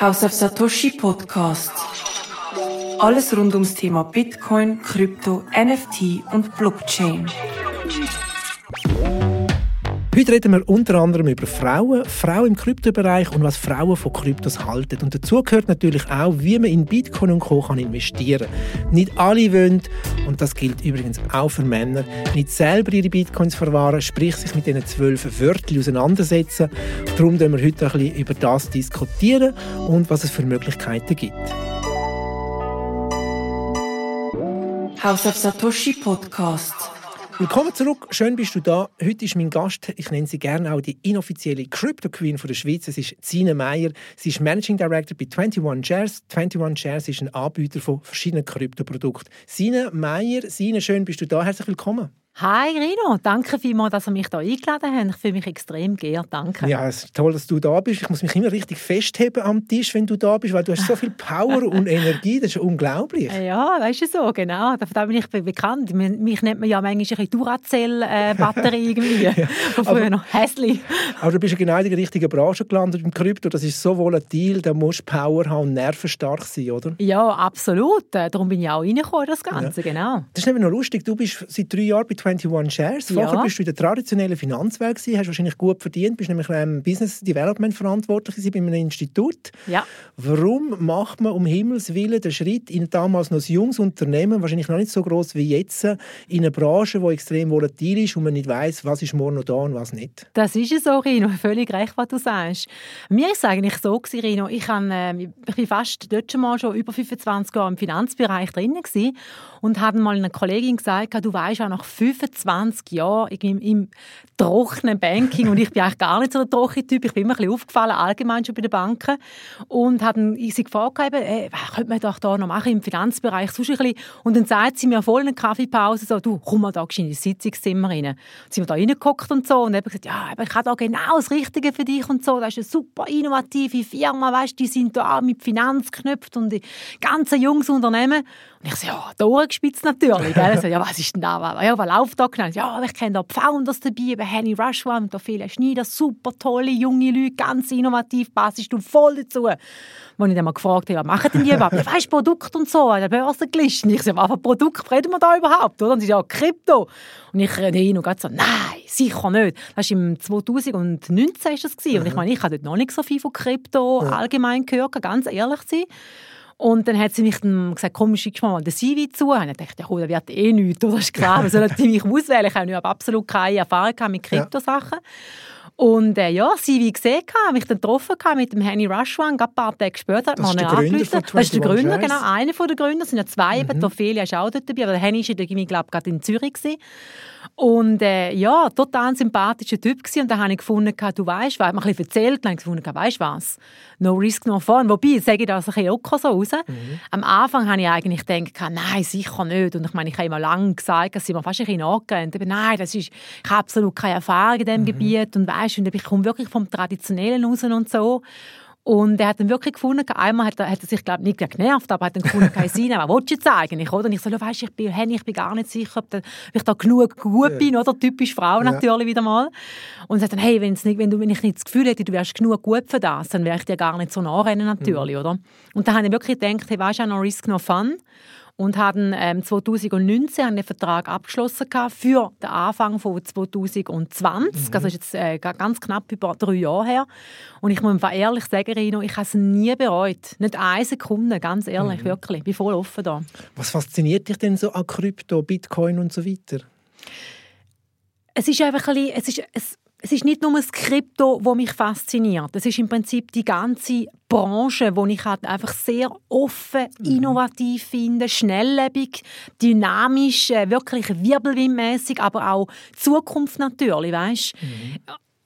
House of Satoshi Podcast. Alles rund ums Thema Bitcoin, Krypto, NFT und Blockchain. Heute reden wir unter anderem über Frauen, Frauen im Kryptobereich und was Frauen von Kryptos halten. Und dazu gehört natürlich auch, wie man in Bitcoin und Co. kann investieren kann. Nicht alle wollen, und das gilt übrigens auch für Männer, nicht selber ihre Bitcoins verwahren, sprich sich mit diesen zwölf Wörtern auseinandersetzen. Darum werden wir heute ein bisschen über das diskutieren und was es für Möglichkeiten gibt. House of Satoshi Podcast. Willkommen zurück, schön bist du da. Heute ist mein Gast, ich nenne sie gerne auch die inoffizielle Crypto Queen von der Schweiz. Es ist Sine Meyer. Sie ist Managing Director bei 21 Shares. 21 Shares ist ein Anbieter von verschiedenen Kryptoprodukten. Sine Meyer, Sine, schön bist du da. Herzlich willkommen. Hi Rino, danke vielmals, dass ihr mich hier eingeladen habt. Ich fühle mich extrem geehrt, danke. Ja, es ist toll, dass du da bist. Ich muss mich immer richtig festheben am Tisch, wenn du da bist, weil du hast so viel Power und Energie, das ist unglaublich. Ja, weißt du so, genau. Da bin ich bekannt. Mich nennt man ja manchmal ein Duracell-Batterie irgendwie. ja, früher noch. Hässlich. Aber du bist ja genau in der richtigen Branche gelandet im Krypto. Das ist so volatil, da musst du Power haben und nervenstark sein, oder? Ja, absolut. Äh, darum bin ich auch reingekommen, das Ganze, ja. genau. Das ist nämlich noch lustig. Du bist seit drei Jahren bei 21 Shares. Vorher ja. bist du in der traditionellen Finanzwelt gewesen, hast wahrscheinlich gut verdient, bist nämlich ähm, Business Development verantwortlich bei einem Institut. Ja. Warum macht man um Himmels Willen den Schritt in damals noch ein junges Unternehmen, wahrscheinlich noch nicht so groß wie jetzt, in eine Branche, die extrem volatil ist und man nicht weiß, was ist morgen noch da und was nicht? Das ist es so, Rino. Völlig recht, was du sagst. Mir ist es eigentlich so gewesen, Rino. Ich, habe, äh, ich bin fast dort schon mal schon über 25 Jahre im Finanzbereich drin gewesen und habe mal einer Kollegin gesagt, du weißt auch nach 25 Jahren im, im trockenen Banking und ich bin eigentlich gar nicht so der trockene Typ, ich bin immer ein bisschen aufgefallen, allgemein schon bei den Banken. Und habe sie gefragt, hey, was könnte man doch da noch machen im Finanzbereich, sonst ein bisschen. und dann sagt sie mir voll in der Kaffeepause so, du, komm mal da in das Sitzungszimmer rein. Und sind wir da reingeguckt und so und habe gesagt, ja, aber ich habe da genau das Richtige für dich und so, das ist eine super innovative Firma, weißt, die sind da mit Finanzknöpfen und die ganzen Jungs Unternehmen und ich so, ja, Ohren gespitzt natürlich. Gell? So, ja, was ist denn da? Ja, was läuft da genau? Ja, ich kenne da die Founders dabei, eben Henny Rushwan und Ophelia Schneider, super tolle junge Leute, ganz innovativ, passest du voll dazu. Wo ich dann mal gefragt habe, was machen denn die überhaupt? Ja, weißt Produkt und so, an der Börse gelistet. Ich so, was für Produkt reden wir da überhaupt? Oder? Und sie so, ja, Krypto. Und ich rede und so, nein, sicher nicht. Das war im 2019 ist das gewesen. Und ich meine, ich habe dort noch nicht so viel von Krypto allgemein gehört, ganz ehrlich zu sein. Und dann hat sie mich dann gesagt, komm, schickst mal den CV zu. Und ich dachte, ja, cool, das wird eh nichts, oder? Das ist klar, wir sollen mich auswählen. Ich habe absolut keine Erfahrung mit Kryptosachen. Ja. Und äh, ja, CV gesehen, mich dann getroffen mit dem Henny Rushwan, ein paar Tage später. Das ist der Gründer Das ist der Gründer, genau, einer der Gründer. Es sind ja zwei, mhm. die Ophelia ist auch dort dabei, aber der Henny war, ich glaube, gerade in Zürich. Gewesen. Und äh, ja, total ein sympathischer Typ gewesen. Und da habe ich gefunden, du weißt was, ich mir ein bisschen erzählt, und habe gefunden, weißt was, no risk, no fun. Wobei, sage ich das ein bisschen locker so raus. Mhm. Am Anfang habe ich eigentlich gedacht, nein, sicher nicht. Und ich meine, ich habe immer lange gesagt, dass sie mir fast ein bisschen angerannt. Aber nein, das ist, ich habe absolut keine Erfahrung in diesem mhm. Gebiet und weißt, und ich komme wirklich vom Traditionellen raus und so. Und er hat dann wirklich gefunden, einmal hat er, hat er sich, glaube nicht genervt, aber hat dann gefunden, Sinn, was willst du jetzt eigentlich, oder? Und ich so, weißt, ich bin, hey, ich bin gar nicht sicher, ob, ich da genug gut bin, oder? Typisch Frau natürlich ja. wieder mal. Und er sagt dann, hey, wenn's nicht, wenn, du, wenn ich nicht das Gefühl hätte, du wärst genug gut für das, dann wäre ich dir gar nicht so nachrennen, natürlich, mhm. oder? Und da habe ich wirklich gedacht, hey, weißt du, no risk, no fun und haben ähm, 2019 einen Vertrag abgeschlossen für den Anfang von 2020. Mhm. Das ist jetzt äh, ganz knapp über drei Jahre her. Und ich muss ehrlich sagen, Rino, ich habe es nie bereut. Nicht eine Sekunde, ganz ehrlich, mhm. wirklich. Ich bin voll offen da. Was fasziniert dich denn so an Krypto, Bitcoin und so weiter? Es ist einfach ein bisschen, es ist, es, es ist nicht nur das Krypto, das mich fasziniert. Es ist im Prinzip die ganze Branche, die ich halt einfach sehr offen, mhm. innovativ finde, schnelllebig, dynamisch, äh, wirklich wirbelwindmäßig, aber auch Zukunft natürlich, weißt? Mhm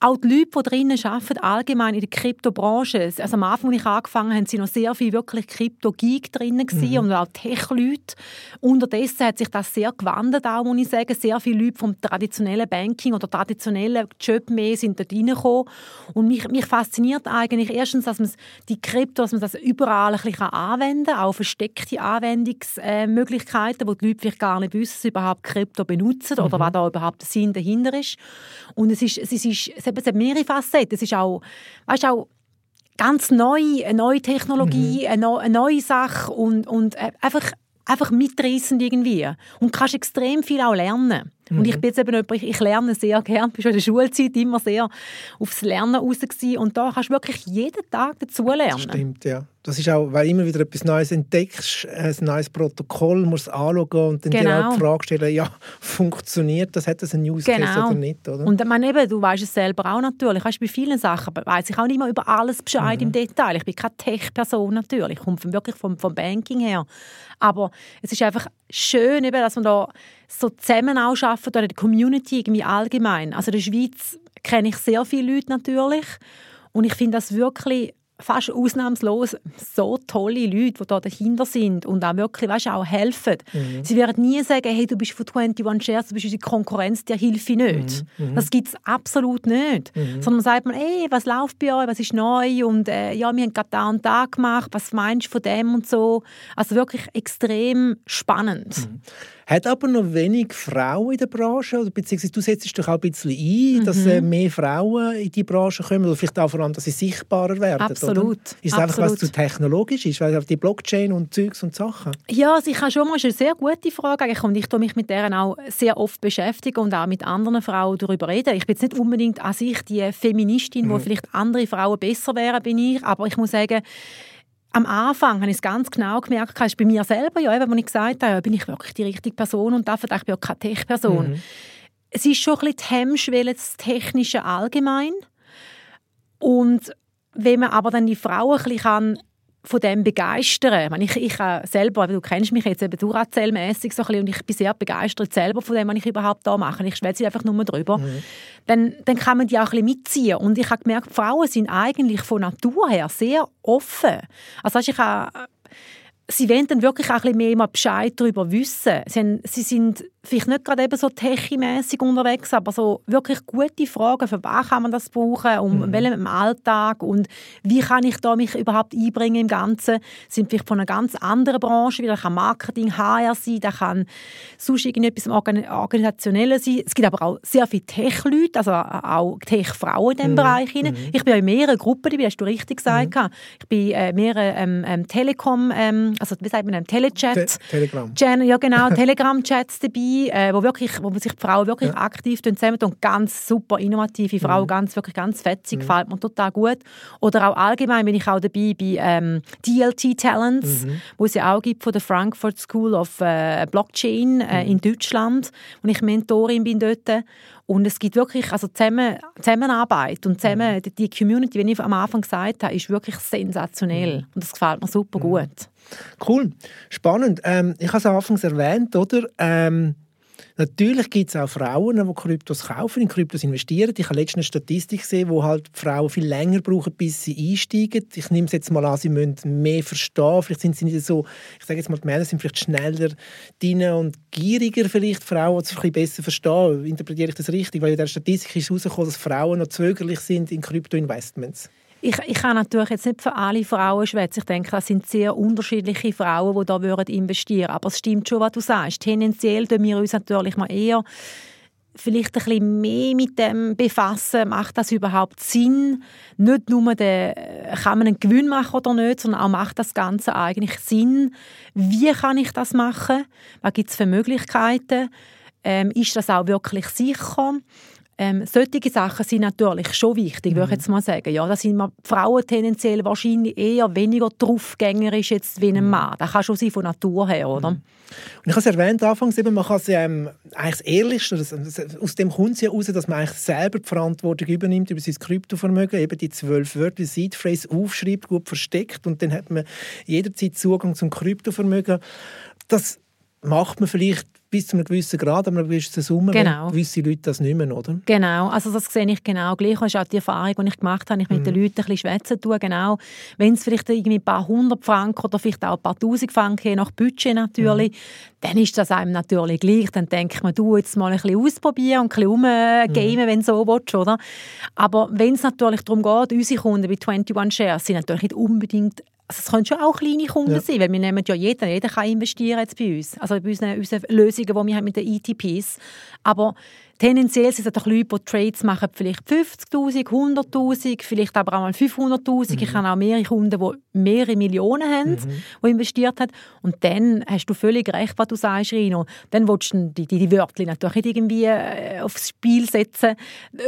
auch die Leute, die drinnen arbeiten, allgemein in der Kryptobranche, also am Anfang, als ich angefangen habe, waren noch sehr viele wirklich Krypto-Geek drinnen mhm. und auch Tech-Leute. Unterdessen hat sich das sehr gewandelt, auch, muss ich sagen. Sehr viele Leute vom traditionellen Banking oder traditionellen Job mehr sind dort reingekommen. Und mich, mich fasziniert eigentlich erstens, dass man die Krypto, dass man das überall ein bisschen anwenden kann, auch versteckte Anwendungsmöglichkeiten, wo die Leute vielleicht gar nicht wissen, dass sie überhaupt Krypto benutzen mhm. oder was da überhaupt der Sinn dahinter ist. Und es ist, es ist, es hat mehrere Facetten. Es ist auch, weißt, auch ganz neu, eine neue Technologie, mhm. eine, neue Sache und, und äh, einfach einfach mitreißend irgendwie. Und kannst extrem viel auch lernen. Mhm. Und ich bin jetzt eben jemand, ich, lerne sehr gern. Ich war in der Schulzeit immer sehr aufs Lernen raus gewesen. Und da kannst du wirklich jeden Tag dazu lernen. Stimmt, ja. Das ist auch, weil immer wieder etwas Neues entdeckst, ein neues Protokoll, musst anschauen und dann genau. dir auch die Frage stellen, ja, funktioniert das, hat das einen Use Case genau. oder nicht, oder? Und man eben, du weißt es selber auch natürlich, weißt, bei vielen Sachen weiß ich auch nicht mehr über alles Bescheid mhm. im Detail. Ich bin keine Tech-Person natürlich, ich komme wirklich vom, vom Banking her. Aber es ist einfach schön, eben, dass man da so zusammen auch arbeiten, oder die Community irgendwie allgemein. Also in der Schweiz kenne ich sehr viele Leute natürlich und ich finde das wirklich fast ausnahmslos so tolle Leute, die da dahinter sind und auch wirklich weißt, auch helfen. Mhm. Sie werden nie sagen, hey, du bist von 21 Shares, du bist unsere Konkurrenz, dir hilfe nicht. Mhm. mhm. Das gibt es absolut nicht. Mhm. Sondern sagt man, hey, was läuft bei euch, was ist neu und äh, ja, wir haben gerade da und da gemacht, was meinst du von dem und so. Also wirklich extrem spannend. Hat aber noch wenig Frauen in der Branche, oder beziehungsweise du setzt dich doch auch ein bisschen ein, mhm. dass äh, mehr Frauen in die Branche kommen, oder vielleicht auch vor allem, dass sie sichtbarer werden, Absolut. Oder? Ist es einfach, was zu technologisch ist, weil die Blockchain und Zeugs und Sachen? Ja, also ich habe schon mal eine sehr gute Frage und ich tue mich mit deren auch sehr oft beschäftigen und auch mit anderen Frauen darüber reden. Ich bin jetzt nicht unbedingt an sich die Feministin, mhm. wo vielleicht andere Frauen besser wären, bin ich, aber ich muss sagen, am Anfang habe ich es ganz genau gemerkt, ist bei mir selber, ja, eben, als ich gesagt habe, ja, bin ich wirklich die richtige Person und dafür ich bin auch keine Tech-Person. Mhm. Es ist schon ein bisschen die Hemmschwelle des Technischen allgemein. Und wenn man aber dann die Frauen ein bisschen von dem begeistern. Ich, ich, ich selber, du kennst mich jetzt eben Duracell-mässig so ein bisschen, und ich bin sehr begeistert selber von dem, was ich überhaupt da mache. Ich schwätze einfach nur darüber. Mhm. Dann, dann kann man die auch ein bisschen mitziehen. Und ich habe gemerkt, Frauen sind eigentlich von Natur her sehr offen. Also ich habe sie wollen dann wirklich auch ein bisschen mehr Bescheid darüber wissen. Sie, haben, sie sind vielleicht nicht gerade eben so technimäßig unterwegs, aber so wirklich gute Fragen, für was kann man das brauchen, um mhm. welchem im Alltag und wie kann ich da mich überhaupt einbringen im Ganzen. Sind vielleicht von einer ganz anderen Branche, wie das kann Marketing, HR sein, das kann sonst irgendetwas Organisationelles sein. Es gibt aber auch sehr viele Tech-Leute, also auch Tech-Frauen in diesem mhm. Bereich. Mhm. Ich bin in mehreren Gruppen dabei, hast du richtig gesagt. Mhm. Ich bin äh, mehreren ähm, ähm, Telekom- ähm, also wie sagt man, einem Telechat. Te Telegram. ja genau, Telegram-Chats dabei, äh, wo, wirklich, wo sich die Frauen wirklich ja. aktiv zusammen und ganz super innovative Frau, mhm. ganz, wirklich ganz fetzig, mhm. gefällt mir total gut. Oder auch allgemein bin ich auch dabei bei ähm, DLT Talents, mhm. wo es ja auch gibt von der Frankfurt School of äh, Blockchain äh, mhm. in Deutschland, wo ich Mentorin bin dort. Und es gibt wirklich also zusammen, Zusammenarbeit und zusammen, mhm. die Community, wie ich am Anfang gesagt habe, ist wirklich sensationell. Mhm. Und das gefällt mir super gut. Cool, spannend. Ähm, ich habe es anfangs erwähnt, oder? Ähm, Natürlich gibt es auch Frauen, die Kryptos kaufen, in Kryptos investieren. Ich habe letztens eine Statistik gesehen, wo halt Frauen viel länger brauchen, bis sie einsteigen. Ich nehme es jetzt mal an, sie müssen mehr verstehen. Vielleicht sind sie nicht so, ich sage jetzt mal, die Männer sind vielleicht schneller drin und gieriger vielleicht, Frauen, die es ein bisschen besser verstehen. Interpretiere ich das richtig? Weil in der Statistik ist herausgekommen, dass Frauen noch zögerlich sind in Krypto-Investments. Ich, ich kann natürlich jetzt nicht für alle Frauen schwätzen. Ich denke, das sind sehr unterschiedliche Frauen, die da investieren würden. Aber es stimmt schon, was du sagst. Tendenziell tun wir uns natürlich mal eher vielleicht ein bisschen mehr mit dem befassen. Macht das überhaupt Sinn? Nicht nur, der, kann man einen Gewinn machen oder nicht, sondern auch macht das Ganze eigentlich Sinn? Wie kann ich das machen? Was gibt es für Möglichkeiten? Ähm, ist das auch wirklich sicher? Ähm, solche Sachen sind natürlich schon wichtig, mhm. würde ich mhm. jetzt mal sagen. Ja, da sind Frauen tendenziell wahrscheinlich eher weniger draufgängerisch jetzt wie ein mhm. Mann. Das kann schon sein von Natur her, oder? Mhm. Und ich habe es erwähnt anfangs, eben, man kann es ähm, eigentlich das Ehrlichste, das, aus dem kommt es ja raus, dass man eigentlich selber die Verantwortung übernimmt über sein Kryptovermögen, eben die zwölf Wörter, die Seed Phrase aufschreibt, gut versteckt und dann hat man jederzeit Zugang zum Kryptovermögen. Das macht man vielleicht bis zu einem gewissen Grad, aber einer gewissen Summe, genau. gewisse Leute das nicht mehr, oder? Genau, also das sehe ich genau gleich. Das ist auch die Erfahrung, die ich gemacht habe, ich mit mhm. den Leuten ein bisschen schwätzen tue, genau. Wenn es vielleicht irgendwie ein paar hundert Franken oder vielleicht auch ein paar tausend Franken, je nach Budget natürlich, mhm. dann ist das einem natürlich gleich. Dann denkt man, du jetzt mal ein bisschen ausprobieren und ein bisschen mhm. wenn du so willst, oder? Aber wenn es natürlich darum geht, unsere Kunden bei 21 Shares sind natürlich nicht unbedingt also es können schon auch kleine Kunden ja. sein, weil wir nehmen ja jeden, jeder kann investieren jetzt bei uns, also bei unseren, unseren Lösungen, die wir haben mit den ETPs. Aber Tendenziell sind es doch Leute, die Trades machen, vielleicht 50'000, 100'000, vielleicht aber auch mal 500'000. Mhm. Ich habe auch mehrere Kunden, die mehrere Millionen haben, mhm. die investiert haben. Und dann hast du völlig recht, was du sagst, Rino. Dann willst du die, die, die Wörter natürlich nicht irgendwie äh, aufs Spiel setzen,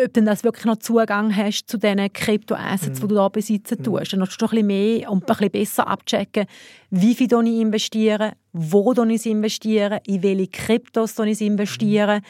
ob du das wirklich noch Zugang hast zu diesen Kryptoassets, mhm. die du da besitzen mhm. tust. Dann musst du ein bisschen mehr und ein bisschen besser abchecken, wie viel ich investiere, wo ich investiere, in welche Kryptos ich investiere,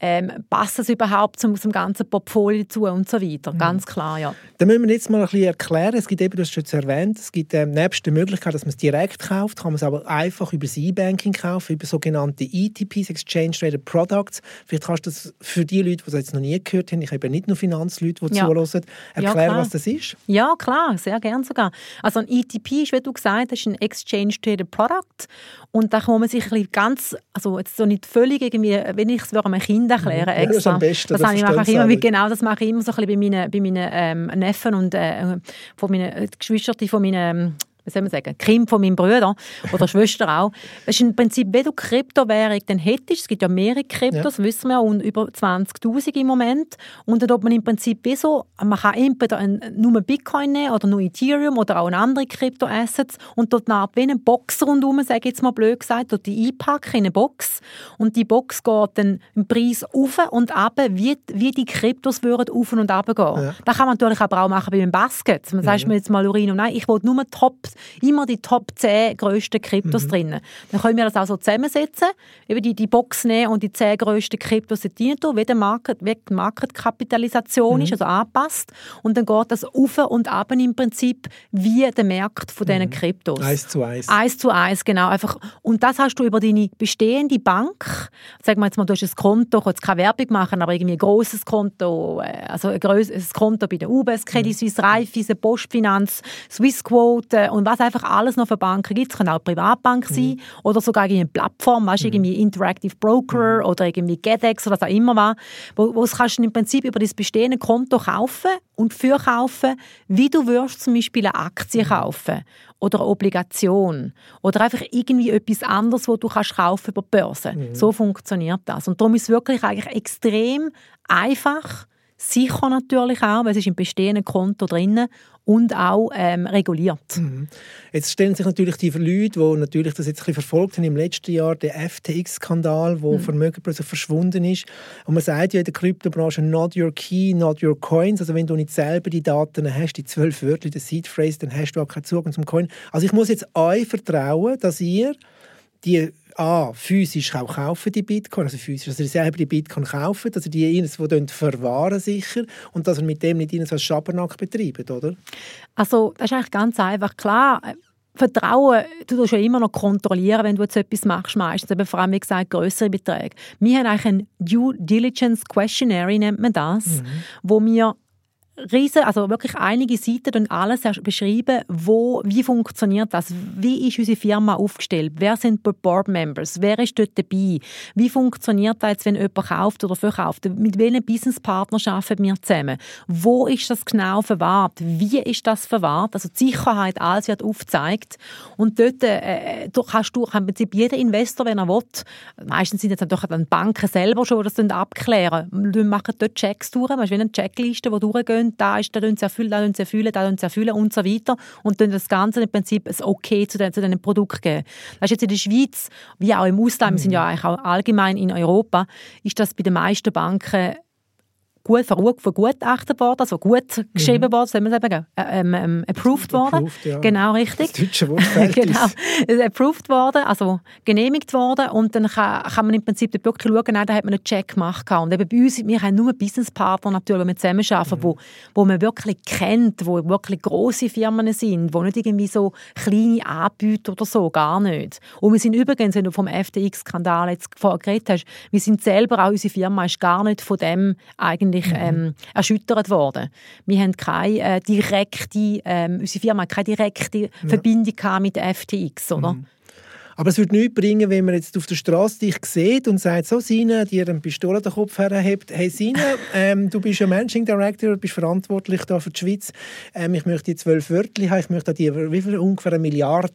ähm, passt es überhaupt zum, zum ganzen Portfolio zu und so weiter. Mhm. Ganz klar, ja. Dann müssen wir jetzt mal ein bisschen erklären. Es gibt eben, du hast es schon erwähnt, es gibt ähm, nebst der Möglichkeit, dass man es direkt kauft, kann man es aber einfach über das E-Banking kaufen, über sogenannte ETPs, Exchange Traded Products. Vielleicht kannst du das für die Leute, die es jetzt noch nie gehört haben, ich habe nicht nur Finanzleute, die ja. zuhören, erklären, ja, was das ist. Ja, klar, sehr gerne sogar. Also ein ETP ist, wie du gesagt hast, ein Exchange Traded Product und da kann man sich ganz, also jetzt so nicht völlig irgendwie, wenn ich es einem Kind erklären ja, extra. Das, am besten, das, das ich mache immer, genau, das mache ich immer so ein bisschen bei meinen, bei meinen ähm, Neffen und äh, von meinen äh, Geschwistern von meinen wie soll man sagen, Kind von meinem Bruder oder Schwester auch. Das ist im Prinzip, wenn du Kryptowährung dann hättest, es gibt ja mehrere Kryptos, ja. wissen wir, und über 20'000 im Moment, und dann ob man im Prinzip wie so, man kann entweder nur Bitcoin nehmen oder nur Ethereum oder auch andere Kryptoassets und dort eine wie eine Box rundherum, sage ich jetzt mal blöd gesagt, dort die einpacken in eine Box und die Box geht dann im Preis auf und ab, wie, wie die Kryptos würden auf und ab gehen. Ja. Das kann man natürlich aber auch machen bei einem Basket. Man mhm. sagt mir jetzt mal, Lorino, nein, ich will nur Top immer die Top 10 grössten Kryptos mhm. drin. Dann können wir das auch so zusammensetzen, über die, die Box nehmen und die 10 grössten Kryptos drin tun, wie, der Market, wie die Marketkapitalisation mhm. ist, also anpasst. Und dann geht das auf und ab im Prinzip wie der Markt von diesen mhm. Kryptos. Eins zu eins. Eins zu eins, genau. Einfach. Und das hast du über deine bestehende Bank, sagen wir jetzt mal, du hast ein Konto, ich jetzt keine Werbung machen, aber irgendwie ein grosses Konto, äh, also ein grosses Konto bei der UBS, Credit mhm. Suisse, Raiffeisen, Postfinanz, Swissquote und was einfach alles noch für Banken gibt. Es kann auch eine Privatbank mhm. sein oder sogar eine Plattform, weißt, mhm. irgendwie Interactive Broker mhm. oder irgendwie GetEx oder was auch immer war, wo, wo es kannst du im Prinzip über das bestehende Konto kaufen und verkaufen, wie du würdest zum Beispiel eine Aktie mhm. kaufen oder eine Obligation oder einfach irgendwie etwas anderes, wo du kannst kaufen über die Börse. Mhm. So funktioniert das. Und darum ist es wirklich eigentlich extrem einfach, sicher natürlich auch, weil es ist im bestehenden Konto drin und auch ähm, reguliert. Mhm. Jetzt stellen sich natürlich die Leute, die natürlich das jetzt ein bisschen verfolgt haben im letzten Jahr, den FTX-Skandal, wo mhm. Vermögen plötzlich verschwunden ist. Und man sagt ja in der Kryptobranche, not your key, not your coins. Also wenn du nicht selber die Daten hast, die zwölf Wörter, die Seed Phrase, dann hast du auch keinen Zugang zum Coin. Also ich muss jetzt euch vertrauen, dass ihr die A, physisch auch kaufen, die Bitcoin, also physisch, dass ihr selber die Bitcoin kaufen, dass ihr die irgendwo verwahren sicher und dass ihr mit dem nicht irgendwas Schabernack betreibt, oder? Also das ist eigentlich ganz einfach. Klar, Vertrauen, du tust ja immer noch kontrollieren, wenn du jetzt etwas machst, meistens eben vor allem, wie gesagt, größere Beträge. Wir haben eigentlich ein Due Diligence Questionary, nennt man das, mhm. wo wir riesen, also wirklich einige Seiten und alles beschreiben, wo, wie funktioniert das, wie ist unsere Firma aufgestellt, wer sind die Board Members, wer ist dort dabei, wie funktioniert das jetzt, wenn jemand kauft oder verkauft, mit welchen Businesspartnern arbeiten wir zusammen, wo ist das genau verwahrt, wie ist das verwahrt, also die Sicherheit, alles wird aufgezeigt. Und dort äh, kannst du, im Prinzip jeder Investor, wenn er will, meistens sind jetzt natürlich dann Banken selber schon, das abklären, wir machen dort Checks durch, weißt, wie eine Checkliste, die durchgehen da ist, da tun sie erfüllen, da tun sie erfüllen, da tun sie erfüllen und so weiter und dann das Ganze im Prinzip ein Okay zu, den, zu diesen Produkten geben. Das ist jetzt in der Schweiz, wie auch im Ausland, wir sind ja mhm. eigentlich auch allgemein in Europa, ist das bei den meisten Banken gut vergutachtet worden, also gut geschrieben mhm. worden, soll man sagen, äh, ähm, ähm, approved worden. Approved, ja. Genau, richtig. Das deutsche Wort genau, approved worden, also genehmigt worden und dann kann, kann man im Prinzip wirklich schauen, nein, da hat man einen Check gemacht. Und eben bei uns, wir haben nur Businesspartner natürlich, die wir zusammenarbeiten, mhm. wo, wo man wirklich kennt, wo wirklich grosse Firmen sind, wo nicht irgendwie so kleine Anbieter oder so, gar nicht. Und wir sind übrigens, wenn du vom FTX-Skandal jetzt vorher geredet hast, wir sind selber, auch unsere Firma ist gar nicht von dem eigentlich ziemlich mhm. ähm, erschüttert worden. Wir haben keine äh, direkte, ähm, unsere Firma hat keine direkte ja. Verbindung mit FTX, oder? Mhm. Aber es würde nichts bringen, wenn man jetzt auf der Straße dich sieht und sagt, so Sine, dir eine Pistole an den Kopf herhebt, hey Sine, ähm, du bist ja Managing Director, bist verantwortlich da für die Schweiz, ähm, ich möchte die zwölf Wörter haben, ich möchte die, wie viel, ungefähr eine Milliarde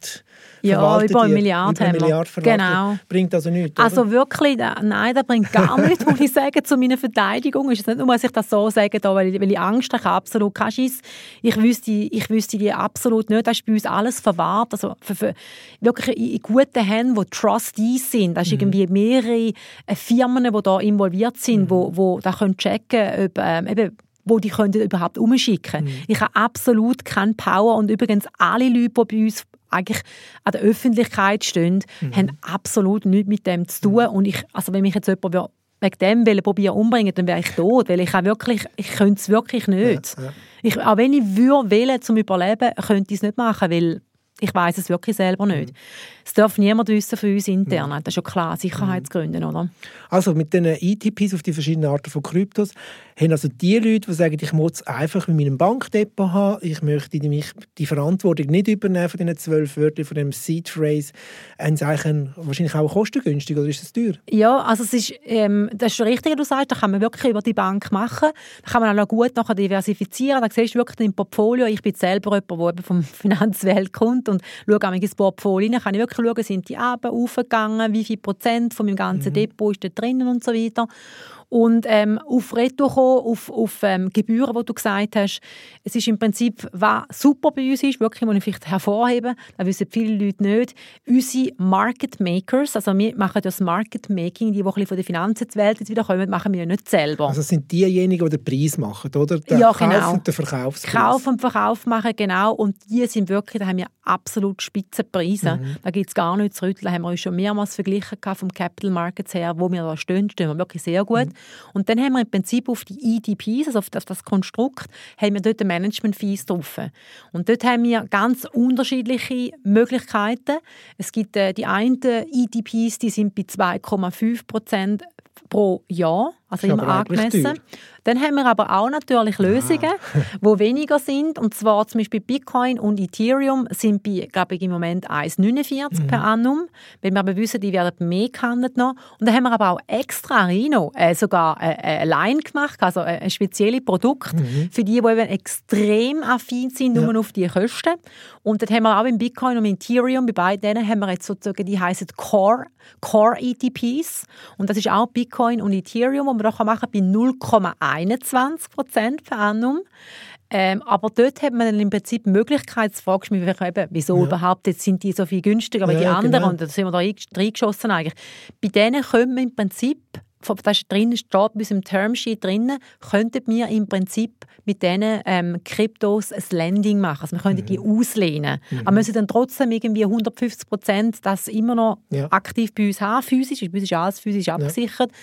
ja, über eine Milliarde über eine Milliarde Genau. Bringt also nichts, oder? Also wirklich, nein, das bringt gar nichts, muss ich sagen, zu meiner Verteidigung. Ist es nicht nur, dass ich das so sage, weil, ich, weil ich Angst habe, absolut keinen Schiss. Ich wüsste, ich wüsste die absolut nicht, das ist bei uns alles verwahrt. Also für, für, wirklich in guten Händen, die Trustees sind. Das ist mhm. irgendwie mehrere äh, Firmen, die da involviert sind, mhm. wo, wo da können checken, ob ähm, eben wo die können überhaupt umschicken. Mhm. Ich habe absolut keinen Power und übrigens alle Leute, die bei uns eigentlich an der Öffentlichkeit stehen, mhm. haben absolut nichts mit dem zu tun. Mhm. Und ich, also wenn mich jetzt jemand wegen dem will, probieren umbringen, dann wäre ich tot, weil ich wirklich, ich könnte es wirklich nicht. Ja, ja. Ich, auch wenn ich würde wählen zum Überleben, könnte ich es nicht machen, weil ich weiß es wirklich selber nicht. Mhm. Es darf niemand wissen von uns intern. Mhm. Das ist schon klar, Sicherheitsgründe, oder? Also mit diesen ETPs auf die verschiedenen Arten von Kryptos haben also die Leute, die sagen, ich muss einfach mit meinem Bankdepot haben, ich möchte die, mich, die Verantwortung nicht übernehmen von diesen zwölf Wörtern, von dem Seed Phrase, haben sie eigentlich wahrscheinlich auch kostengünstig oder ist das teuer? Ja, also es ist, ähm, das ist richtig, du sagst, das kann man wirklich über die Bank machen. Da kann man auch noch gut nachher diversifizieren. Da siehst du wirklich im Portfolio, ich bin selber jemand, der vom Finanzwelt kommt und schaue auch ins Portfolio rein, kann ich wirklich schauen, sind die Abend aufgegangen, wie viel Prozent von meinem ganzen mhm. Depot ist da drinnen und so weiter. Und ähm, auf Reto kommen, auf, auf ähm, Gebühren, die du gesagt hast, es ist im Prinzip, was super bei uns ist, wirklich, muss ich vielleicht hervorheben, das wissen viele Leute nicht, unsere Market Makers, also wir machen das Market Making, die, die von der Finanzwelt jetzt wieder kommen, machen wir nicht selber. Also es sind diejenigen, die den Preis machen, oder? Den ja, genau. Kauf und den Verkaufspreis. Kauf und Verkauf machen, genau. Und die sind wirklich, da haben wir absolut Spitzenpreise. Mhm. Da gibt es gar nichts zu rütteln. Da haben wir uns schon mehrmals verglichen vom Capital Markets her, wo wir da stehen, stehen wir wirklich sehr gut. Mhm. Und dann haben wir im Prinzip auf die EDPs, also auf das Konstrukt, haben wir dort Management-Fees drauf. Und dort haben wir ganz unterschiedliche Möglichkeiten. Es gibt äh, die einen EDPs, die sind bei 2,5 Prozent pro Jahr, also immer angemessen. Dann haben wir aber auch natürlich Lösungen, ah. die weniger sind. Und zwar zum Beispiel Bitcoin und Ethereum sind bei, glaube ich, im Moment 1,49 mhm. per annum. Weil wir aber wissen, die werden mehr gehandelt noch. Und dann haben wir aber auch extra Rino, äh, sogar äh, äh eine Line gemacht, also äh, ein spezielles Produkt mhm. für die, die eben extrem affin sind, nur ja. auf die Kosten. Und dann haben wir auch im Bitcoin und im Ethereum, bei beiden haben wir jetzt sozusagen, die heißen Core, Core ETPs. Und das ist auch Bitcoin und Ethereum, wo man auch machen bei 0,21 Prozent per annum. Ähm, aber dort hat man dann im Prinzip die Möglichkeit, zu fragen, eben, wieso ja. überhaupt jetzt sind die so viel günstiger, aber ja, die anderen, genau. und da sind wir da reingeschossen eigentlich, bei denen können wir im Prinzip das ist drin, steht bei unserem Termsheet drin, könnten wir im Prinzip mit diesen ähm, Kryptos ein Landing machen. Also wir könnten mhm. die auslehnen. Mhm. Aber wir müssen dann trotzdem irgendwie 150 Prozent das immer noch ja. aktiv bei uns haben, physisch. Bei uns ist alles physisch abgesichert. Ja.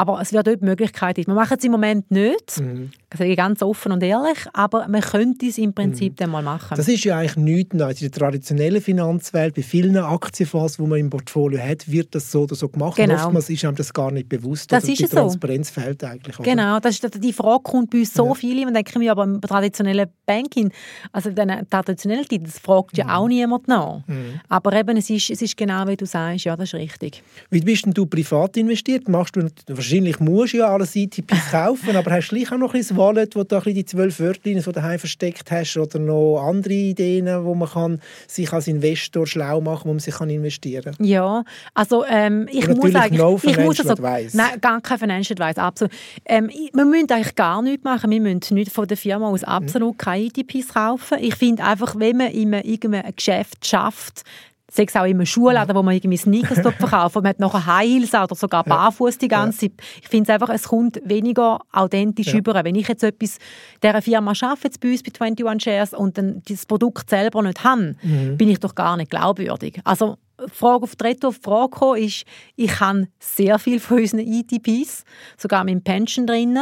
Aber es wird dort die Möglichkeit. Wir machen es im Moment nicht. Mhm. Sage ich ganz offen und ehrlich. Aber man könnte es im Prinzip mhm. dann mal machen. Das ist ja eigentlich nichts Neues. In der traditionellen Finanzwelt, bei vielen Aktienfonds, die man im Portfolio hat, wird das so oder so gemacht. Genau. Und oftmals ist einem das gar nicht bewusst. Das ist die so. Transparenz fehlt eigentlich. Oder? Genau, das ist, die Frage kommt bei uns so ja. viele. Man denkt mir aber im traditionellen Banking, also den traditionellen Titel, das fragt ja mhm. auch niemand nach. Mhm. Aber eben, es ist, es ist genau wie du sagst, ja, das ist richtig. Wie bist denn du privat investiert? Machst du wahrscheinlich musst du ja alles ETPs kaufen, aber hast du gleich auch noch ein Wallet, wo du ein die zwölf Wörter die du daheim versteckt hast oder noch andere Ideen, wo man kann sich als Investor schlau machen, wo man sich kann investieren kann? Ja, also ähm, ich muss sagen, no ich muss also, advice. nein, gar kein Financial Advice, absolut. Ähm, wir müssen eigentlich gar nichts machen, wir müssen nicht von der Firma aus absolut mhm. keine ETPs kaufen. Ich finde einfach, wenn man in einem Geschäft schafft, sei es auch in einem Schuhladen, wo man irgendwie Sneakers dort verkauft, man hat nachher High Heels oder sogar barfuß die ganze Zeit. Ich finde es einfach, es kommt weniger authentisch ja. über. Wenn ich jetzt etwas dieser Firma arbeite, jetzt bei uns bei 21 Shares und dann das Produkt selber nicht habe, mhm. bin ich doch gar nicht glaubwürdig. Also Frage auf die Retro-Frage ist, ich habe sehr viel von unseren ETPs, sogar mit Pension drin.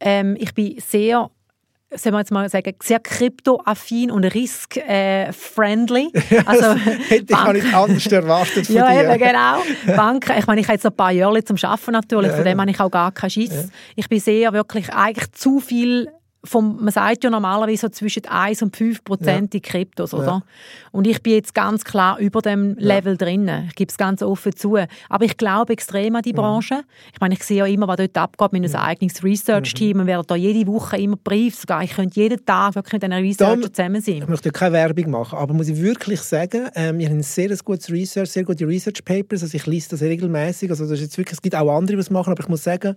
Ähm, ich bin sehr soll man jetzt mal sagen, sehr kryptoaffin und risk-friendly. Also, hätte ich nicht anders erwartet von ja, dir. Ja, genau. Banken, ich meine, ich habe jetzt ein paar Jahre zum Arbeiten natürlich, ja, von dem habe ich auch gar keinen Schiss. Ja. Ich bin sehr wirklich eigentlich zu viel vom, man sagt ja normalerweise so zwischen 1 und 5 Prozent ja. in Kryptos, oder? Ja. Und ich bin jetzt ganz klar über dem Level ja. drin. Ich gebe es ganz offen zu. Aber ich glaube extrem an die Branche. Mhm. Ich meine, ich sehe ja immer, was dort abgeht mit einem mhm. eigenes Research-Team. Mhm. Wir werden da jede Woche immer Briefs, sogar ich könnte jeden Tag wirklich mit diesen Researchern zusammen sein. Ich möchte ja keine Werbung machen, aber muss ich wirklich sagen, ähm, wir haben ein sehr gutes Research, sehr gute Research-Papers, also ich lese das regelmäßig. Also das ist jetzt wirklich, es gibt auch andere, die es machen, aber ich muss sagen,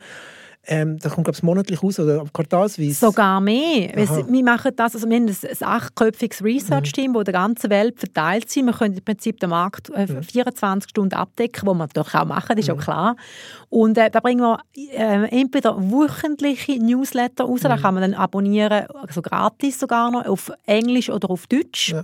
ähm, das kommt, glaube ich, monatlich aus oder quartalsweise. Sogar mehr. Wir machen das, also wir haben ein achtköpfiges Research-Team, mhm. das der ganzen Welt verteilt sind. Wir können im Prinzip den Markt äh, 24 mhm. Stunden abdecken, was wir natürlich auch machen, das ist mhm. ja klar. Und äh, da bringen wir äh, entweder wöchentliche Newsletter raus, mhm. da kann man dann abonnieren, also gratis sogar noch, auf Englisch oder auf Deutsch. Ja.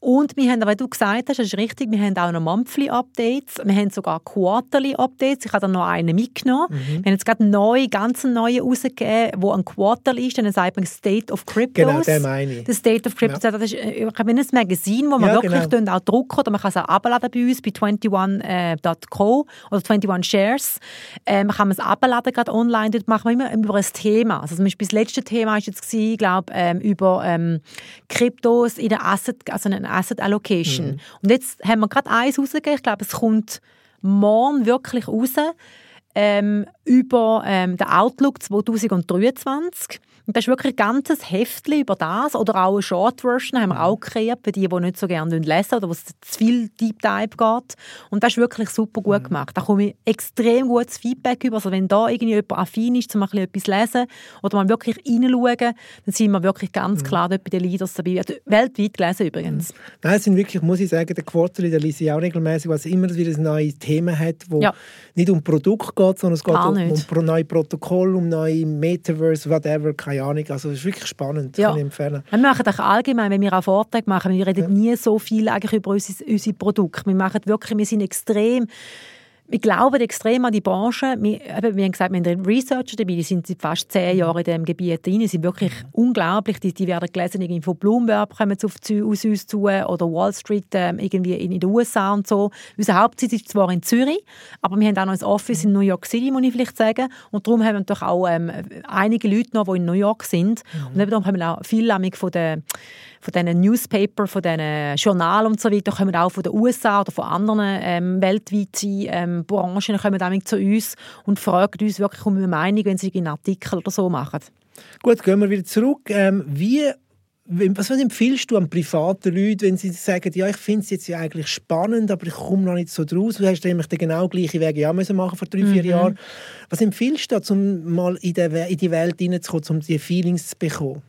Und wir haben, wie du gesagt hast, das ist richtig, wir haben auch noch Monthly Updates, wir haben sogar Quarterly Updates, ich habe da noch einen mitgenommen. Mhm. Wir haben jetzt gerade neu, ganz neue rausgegeben, wo ein Quarterly ist, dann sagt man State of Cryptos. Genau, der meine ich. Der State of Cryptos, ja. das ist äh, ein Magazin, wo man ja, wirklich genau. auch drucken oder man kann es auch abladen bei uns, bei 21.co äh, oder 21 Shares. Äh, man kann es abladen gerade online, dort machen wir immer über ein Thema. Also zum Beispiel das letzte Thema war jetzt, ich glaube, ähm, über ähm, Kryptos in der Asset, also eine Asset Allocation. Mhm. Und jetzt haben wir gerade eins rausgegeben, ich glaube, es kommt morgen wirklich raus, ähm, über ähm, den Outlook 2023. Und das ist wirklich ein ganzes Heftchen über das. Oder auch eine Short-Version haben wir auch kreiert, für die, die nicht so gerne lesen oder wo es zu viel Deep Dive geht. Und das ist wirklich super gut mhm. gemacht. Da komme ich extrem gutes Feedback über. Also wenn da irgendwie jemand affin ist, um ein etwas lesen oder mal wirklich reinschauen, dann sind wir wirklich ganz mhm. klar dort bei den Leaders dabei. Also weltweit gelesen übrigens. Mhm. Nein, es sind wirklich, muss ich sagen, der Quarterly, der lese ich auch regelmäßig, weil es immer wieder ein neues Thema hat, wo ja. nicht um Produkt geht, sondern es geht um, um, neue Protokoll, um neue Metaverse, whatever, keine keine Ahnung. Also es ist wirklich spannend, ja. kann ich empfehlen. Wir machen auch allgemein, wenn wir auch Vorträge machen, wir reden ja. nie so viel eigentlich über unsere, unsere Produkte. Wir machen wirklich, wir sind extrem wir glauben extrem an die Branche. Wir, eben, wir haben gesagt, wir haben Researcher dabei, die sind seit fast zehn. Jahren in diesem Gebiet drin, die sind wirklich mhm. unglaublich. Die, die werden gelesen, irgendwie von Bloomberg kommen auf, aus uns zu oder Wall Street ähm, irgendwie in, in den USA und so. Unser Hauptsitz ist zwar in Zürich, aber wir haben auch noch ein Office in New York City, muss ich vielleicht sagen. Und darum haben wir natürlich auch ähm, einige Leute noch, die in New York sind. Mhm. Und eben darum haben wir auch viel von den von diesen Newspaper, von diesen Journalen und so weiter, kommen auch von den USA oder von anderen ähm, weltweiten ähm, Branchen kommen auch zu uns und fragen uns wirklich um eine Meinung, wenn sie einen Artikel oder so machen. Gut, gehen wir wieder zurück. Ähm, wie was empfiehlst du an privaten Leuten, wenn sie sagen, ja, ich finde es jetzt ja eigentlich spannend, aber ich komme noch nicht so draus? Du hast nämlich den genau gleichen Weg ja müssen machen vor drei, vier mhm. Jahren. Was empfiehlst du, um mal in die Welt hineinzukommen, um diese Feelings zu bekommen?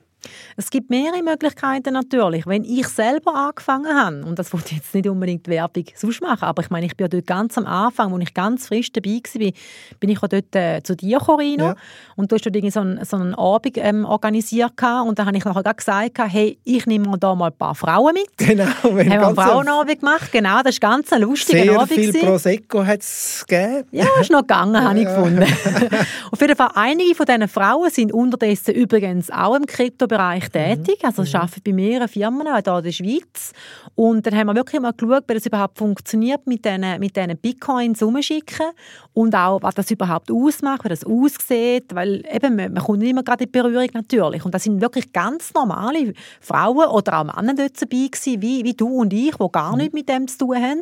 Es gibt mehrere Möglichkeiten natürlich. Wenn ich selber angefangen habe, und das wollte ich jetzt nicht unbedingt Werbung sonst machen, aber ich meine, ich bin ja dort ganz am Anfang, als ich ganz frisch dabei war, bin ich auch dort äh, zu dir, Corino, ja. und du hast dort so einen, so einen Abend ähm, organisiert und da habe ich nachher gesagt, hey, ich nehme da mal ein paar Frauen mit. Genau. Wir haben einen Frauenabend gemacht, genau, das war ganz ein lustiger sehr Abend. Sehr viel Prosecco hat es gegeben. Ja, ist noch gegangen, ja, habe ich gefunden. Auf jeden Fall, einige von diesen Frauen sind unterdessen übrigens auch im Kryptobereich Bereich tätig. Also ich mhm. arbeite bei mehreren Firmen, auch hier in der Schweiz. Und dann haben wir wirklich mal geschaut, wie das überhaupt funktioniert mit diesen, mit diesen Bitcoins umschicken und auch, was das überhaupt ausmacht, wie das aussieht, weil eben, man kommt nicht immer gerade in Berührung natürlich. Und das sind wirklich ganz normale Frauen oder auch Männer dort dabei gewesen, wie, wie du und ich, die gar mhm. nichts mit dem zu tun haben,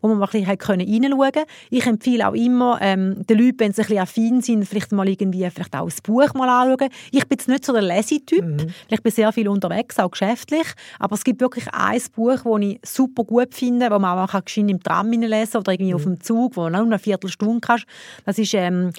wo man mal ein bisschen reinschauen können. Ich empfehle auch immer ähm, den Leuten, wenn sie ein bisschen affin sind, vielleicht mal irgendwie vielleicht auch ein Buch mal anschauen. Ich bin jetzt nicht so der Lesetyp. Mhm. Ich bin sehr viel unterwegs, auch geschäftlich. Aber es gibt wirklich ein Buch, das ich super gut finde, das man auch im Tram lesen oder irgendwie mhm. auf dem Zug, wo man nur eine Viertelstunde kannst. Das ist ähm,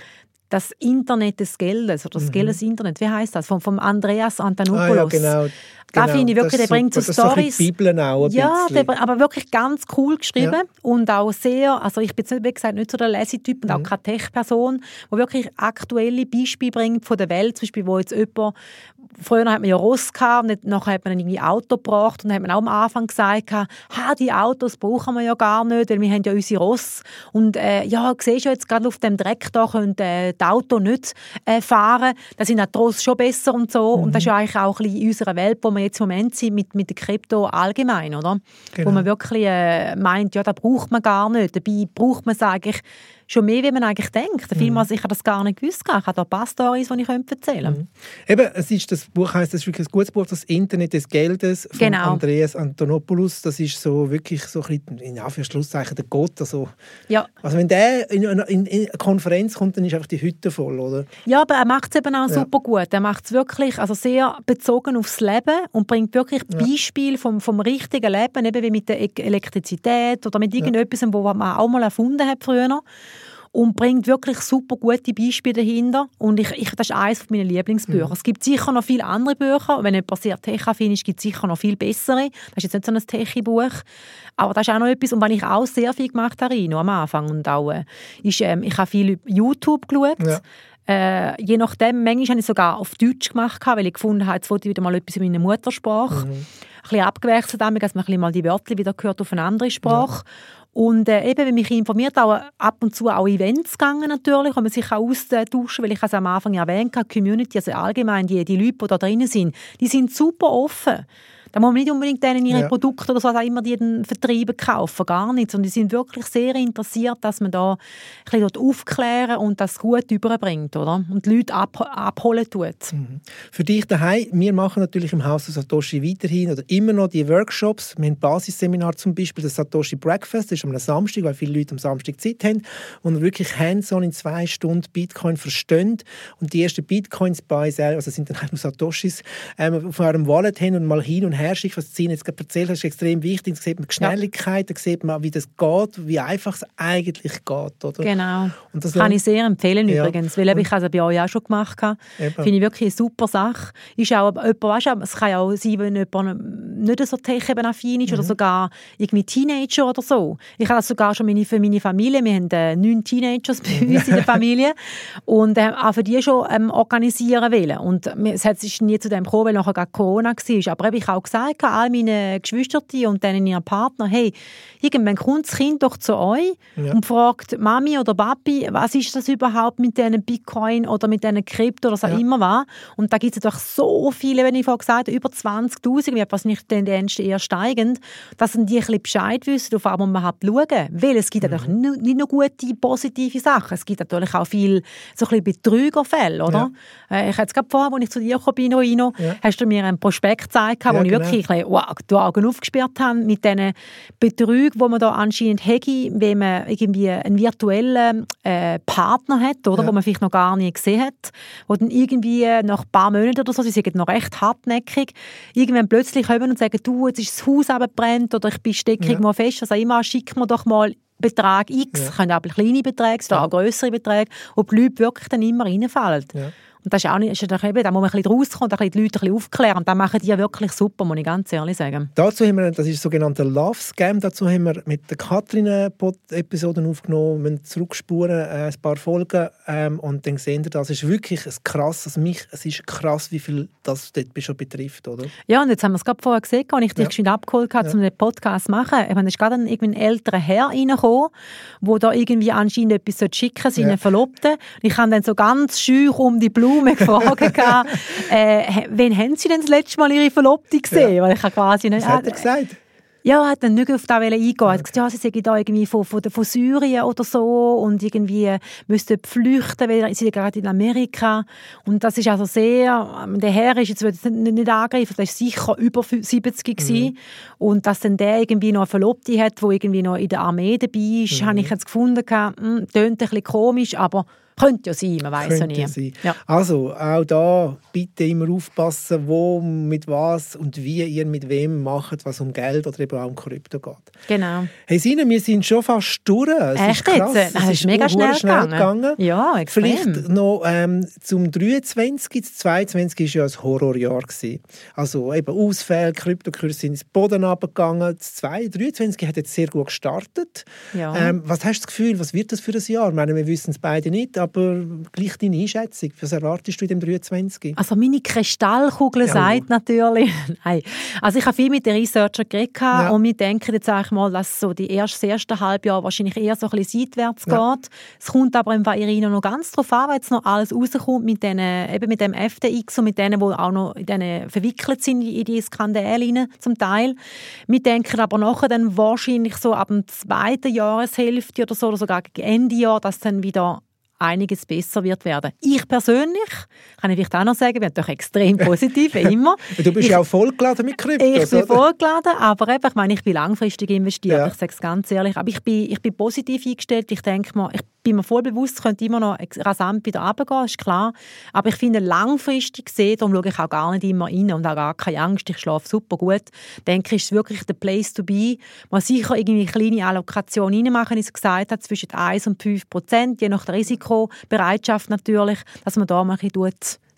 das Internet des Geldes oder das mhm. Geldes Internet, wie heißt das? Von, vom Andreas Antonopoulos. Ah, ja, genau. Da genau, finde ich wirklich, der bringt so Stories. Bibeln auch ja, der, aber wirklich ganz cool geschrieben ja. und auch sehr, also ich bin jetzt wie gesagt nicht so der Lesetyp und mhm. auch keine Tech-Person, wo wirklich aktuelle Beispiele bringt von der Welt, zum Beispiel, wo jetzt jemand, früher hat man ja Ross gehabt und nachher hat man irgendwie Auto gebracht und dann hat man auch am Anfang gesagt, ha, die Autos brauchen wir ja gar nicht, weil wir haben ja unsere Ross und äh, ja, siehst du jetzt gerade auf dem Dreck da können äh, die Auto nicht äh, fahren, da sind auch die Ross schon besser und so mhm. und das ist ja eigentlich auch ein bisschen in unserer Welt, wo wir jetzt im Moment sind mit, mit der Krypto allgemein, oder? Genau. Wo man wirklich äh, meint, ja, da braucht man gar nicht. Dabei braucht man es eigentlich schon mehr, wie man eigentlich denkt. Mhm. ich habe das gar nicht gewusst. Ich habe da ein paar Storys, die ich erzählen könnte. Mhm. Eben, es ist, das Buch heißt, das ist wirklich ein gutes Buch, das Internet des Geldes von genau. Andreas Antonopoulos. Das ist so wirklich so ein bisschen, in Anführungszeichen, der Gott. Also, ja. also wenn der in, in, in, eine Konferenz kommt, dann ist einfach die Hütte voll, oder? Ja, aber er macht es eben auch ja. super gut. Er macht es wirklich also sehr bezogen aufs Leben und bringt wirklich ja. Beispiele vom, vom richtigen Leben, eben wie mit der Elektrizität oder mit irgendetwas, ja. wo man auch mal erfunden hat früher und bringt wirklich super gute Beispiele dahinter. Und ich, ich, das ist eines meiner Lieblingsbücher. Mhm. Es gibt sicher noch viele andere Bücher. Wenn jemand sehr tech-affin ist, gibt es sicher noch viel bessere. Das ist jetzt nicht so ein Techie-Buch. Aber das ist auch noch etwas, und was ich auch sehr viel gemacht habe, am Anfang, und auch, äh, ist, ähm, ich habe viel YouTube geschaut. Ja. Äh, je nachdem, manchmal habe ich sogar auf Deutsch gemacht, weil ich gefunden habe, jetzt wollte ich wieder mal etwas in meiner Muttersprache. Mhm. Ein bisschen abgewechselt, dass man ein bisschen mal die Wörter wieder gehört auf eine andere Sprache. Ja. Und äh, eben, wenn mich informiert, auch ab und zu auch Events gegangen natürlich, wo man sich auch austauschen weil ich es am Anfang erwähnt habe, Community, also allgemein die, die Leute, die da drinnen sind, die sind super offen. Da muss man nicht unbedingt denen ihre ja. Produkte oder so auch immer die Vertrieben kaufen, gar nicht. Und die sind wirklich sehr interessiert, dass man da ein bisschen aufklären und das gut überbringt, oder? Und die Leute ab, abholen tut. Mhm. Für dich daheim, wir machen natürlich im Haus Satoshi weiterhin oder immer noch die Workshops. Wir haben ein Basisseminar zum Beispiel, das Satoshi Breakfast, das ist am Samstag, weil viele Leute am Samstag Zeit haben und wirklich hands-on in zwei Stunden Bitcoin verstehen und die ersten Bitcoins bei also sind dann halt nur Satoshis, ähm, auf eurem Wallet haben und mal hin und her schicken, was Zine jetzt gerade erzählt hast, ist extrem wichtig. Da sieht man die Schnelligkeit, da sieht man, wie das geht, wie einfach es eigentlich geht. Oder? Genau. Und das Kann ich sehr empfehlen ja. übrigens, weil ich es bei euch auch schon gemacht habe. Finde ich wirklich eine super Sache. Ist auch jemand, weißt, es kann ja auch sein, wenn jemand nicht so tech-affin ist mhm. oder sogar irgendwie Teenager oder so. Ich habe das sogar schon für meine Familie, wir haben äh, neun Teenagers bei uns in der Familie und äh, auch für die schon ähm, organisieren wollen. Und es ist nie zu dem gekommen, weil nachher Corona war. Aber habe ich auch gesagt, all meinen Geschwistern und dann ihren Partner, hey, irgendwann kommt das Kind doch zu euch ja. und fragt Mami oder Papi, was ist das überhaupt mit diesen Bitcoin oder mit diesen Krypto oder was auch ja. immer war. Und da gibt es natürlich so viele, wenn ich vorhin gesagt habe, über 20'000, wie etwas nicht Tendenz eher steigend, dass die ein bisschen Bescheid wissen, auf was man überhaupt schauen. Weil es gibt mhm. natürlich nicht nur gute, positive Sachen, es gibt natürlich auch viel so ein bisschen Betrügerfälle, oder? Ja. Äh, ich hatte es gerade vorher, als ich zu dir gekommen bin, Rino, ja. hast du mir einen Prospekt gezeigt, wo ja, ich genau. wirklich wow, die Augen aufgesperrt haben mit diesen Betrügen, die man da anscheinend hätte, wenn man irgendwie einen virtuellen äh, Partner hat, oder, wo man vielleicht noch gar nie gesehen hat, wo dann irgendwie nach ein paar Monaten oder so, sie sind noch recht hartnäckig, irgendwann plötzlich kommen und sagen, du, jetzt ist das Haus abgebrannt oder ich bin steckig ja. mal fest, also immer schick mir doch mal Betrag X, ja. können auch kleine Beträge sein, auch größere Beträge, ob die Leute wirklich dann immer reinfallen. Ja. Und das ist auch nicht, ist eben, da muss man ein bisschen rauskommen, ein bisschen die Leute ein bisschen aufklären. Und das machen die ja wirklich super, muss ich ganz ehrlich sagen. Dazu haben wir, das ist sogenannte Love Scam, dazu haben wir mit der Katrin Episoden aufgenommen, wir zurückspuren, äh, ein paar Folgen ähm, und dann sehen wir, das ist wirklich ein krass, also mich, es ist krass, wie viel das dort schon betrifft, oder? Ja, und jetzt haben wir es gerade vorher gesehen, als ich dich ja. abgeholt habe, ja. um den Podcast zu machen. Ich meine, es ist gerade ein, irgendwie ein älterer Herr reingekommen, der da irgendwie anscheinend etwas schicken seinen ja. Verlobten. Ich habe dann so ganz scheu um die Blume Blume gefragt, äh, wann haben Sie denn das letzte Mal Ihre Verlobte gesehen? Ja. Weil ich quasi nicht, Was hat er gesagt? Ja, er hat dann nicht auf das eingehen. Er hat gesagt, ja, sie seien da irgendwie von, von, von Syrien oder so und irgendwie müssten flüchten, weil sie sind gerade in Amerika. Und das ist also sehr, der Herr ist jetzt nicht, nicht angreifen, der ist sicher über 70 gewesen. Mhm. Und dass dann der irgendwie noch eine Verlobte hat, die irgendwie noch in der Armee dabei ist, mhm. habe ich jetzt gefunden, hm, tönt ein bisschen komisch, aber könnte ja sein, man weiß ja nie. Ja. Also, auch da bitte immer aufpassen, wo, mit was und wie ihr mit wem macht, was um Geld oder eben auch um Krypto geht. Genau. Hey Sina, wir sind schon fast durch. Es Echt ist krass. jetzt? Das ist, ist mega schnell, schnell gegangen. gegangen. Ja, extrem. Vielleicht noch ähm, zum 23. Das 22. war ja ein Horrorjahr. Gewesen. Also eben Ausfälle, Kryptokurse sind ins Boden runtergegangen. Das 23. hat jetzt sehr gut gestartet. Ja. Ähm, was hast du das Gefühl, was wird das für ein Jahr? Ich meine, wir wissen es beide nicht, aber gleich deine Einschätzung. Was erwartest du in dem 23? Also meine Kristallkugel ja. sagt natürlich, nein. Also ich habe viel mit den Researchern geredet ja. und wir denken jetzt eigentlich mal, dass so die ersten, das erste Halbjahr wahrscheinlich eher so ein bisschen seitwärts ja. geht. Es kommt aber im Irina noch ganz drauf an, weil jetzt noch alles rauskommt mit, denen, eben mit dem FTX und mit denen, die auch noch in denen verwickelt sind in die Skandale zum Teil. Wir denken aber nachher dann wahrscheinlich so ab dem zweiten Jahreshälfte oder so, oder sogar gegen Ende Jahr, dass dann wieder einiges besser wird werden. Ich persönlich, kann ich vielleicht auch noch sagen, bin doch extrem positiv, wie immer. du bist ich, ja auch vollgeladen mit Kryptos, Ich bin oder? vollgeladen, aber eben, ich meine, ich bin langfristig investiert, ja. ich sage es ganz ehrlich, aber ich bin, ich bin positiv eingestellt, ich denke mal, ich bin mir voll bewusst, es könnte immer noch rasant wieder runtergehen, ist klar, aber ich finde, langfristig gesehen, darum schaue ich auch gar nicht immer rein und auch gar keine Angst, ich schlafe super gut, denke ich, ist es wirklich der Place to be. Man sicher irgendwie eine kleine Allokation reinmachen, wie ich gesagt habe, zwischen 1 und 5 Prozent, je nach der Risiko Risikobereitschaft natürlich, dass man da mal ein bisschen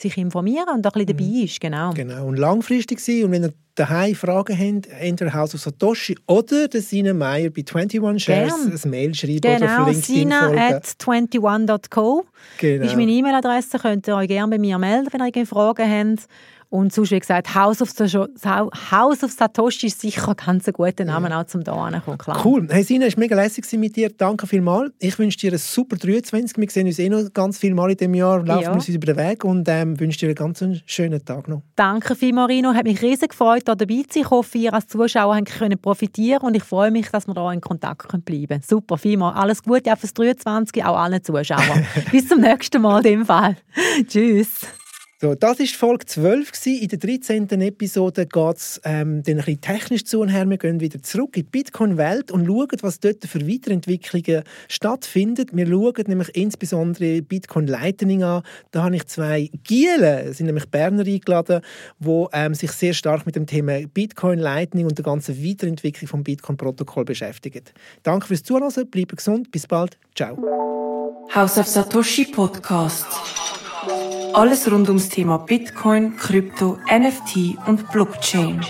sich informieren und auch ein bisschen dabei mhm. ist. Genau. genau. Und langfristig sein. Und wenn ihr daheim Fragen habt, entweder Haus of Satoshi oder der Sina Meyer bei 21 Shares Gern. ein Mail schreiben genau, oder auf LinkedIn Sina at 21.co genau. ist meine E-Mail-Adresse. Könnt ihr euch gerne bei mir melden, wenn ihr Fragen habt. Und sonst, wie gesagt, House of, House of Satoshi ist sicher ein ganz guter Name ja. auch zum da klar. Cool. Hey Sina, es war mega lässig mit dir. Danke vielmals. Ich wünsche dir einen super 23. Wir sehen uns eh noch ganz viel Mal in diesem Jahr. Laufen ja. uns über den Weg und ähm, wünsche dir einen ganz schönen Tag noch. Danke vielmals, Marino. Hat mich riesig gefreut, hier dabei zu sein. Ich hoffe, ihr als Zuschauer könnt profitieren und ich freue mich, dass wir da in Kontakt bleiben können. Super, vielmals. Alles Gute auch fürs 23, auch allen Zuschauern. Bis zum nächsten Mal in dem Fall. Tschüss. So, das war Folge 12. Gewesen. In der 13. Episode geht es ähm, ein bisschen technisch zu und her. Wir gehen wieder zurück in die Bitcoin-Welt und schauen, was dort für Weiterentwicklungen stattfinden. Wir schauen nämlich insbesondere Bitcoin Lightning an. Da habe ich zwei Gielen, sind nämlich Berner eingeladen, die ähm, sich sehr stark mit dem Thema Bitcoin Lightning und der ganzen Weiterentwicklung vom Bitcoin-Protokoll beschäftigen. Danke fürs Zuhören, bleibt gesund, bis bald, ciao. House of Satoshi Podcast. Alles rund ums Thema Bitcoin, Krypto, NFT und Blockchain.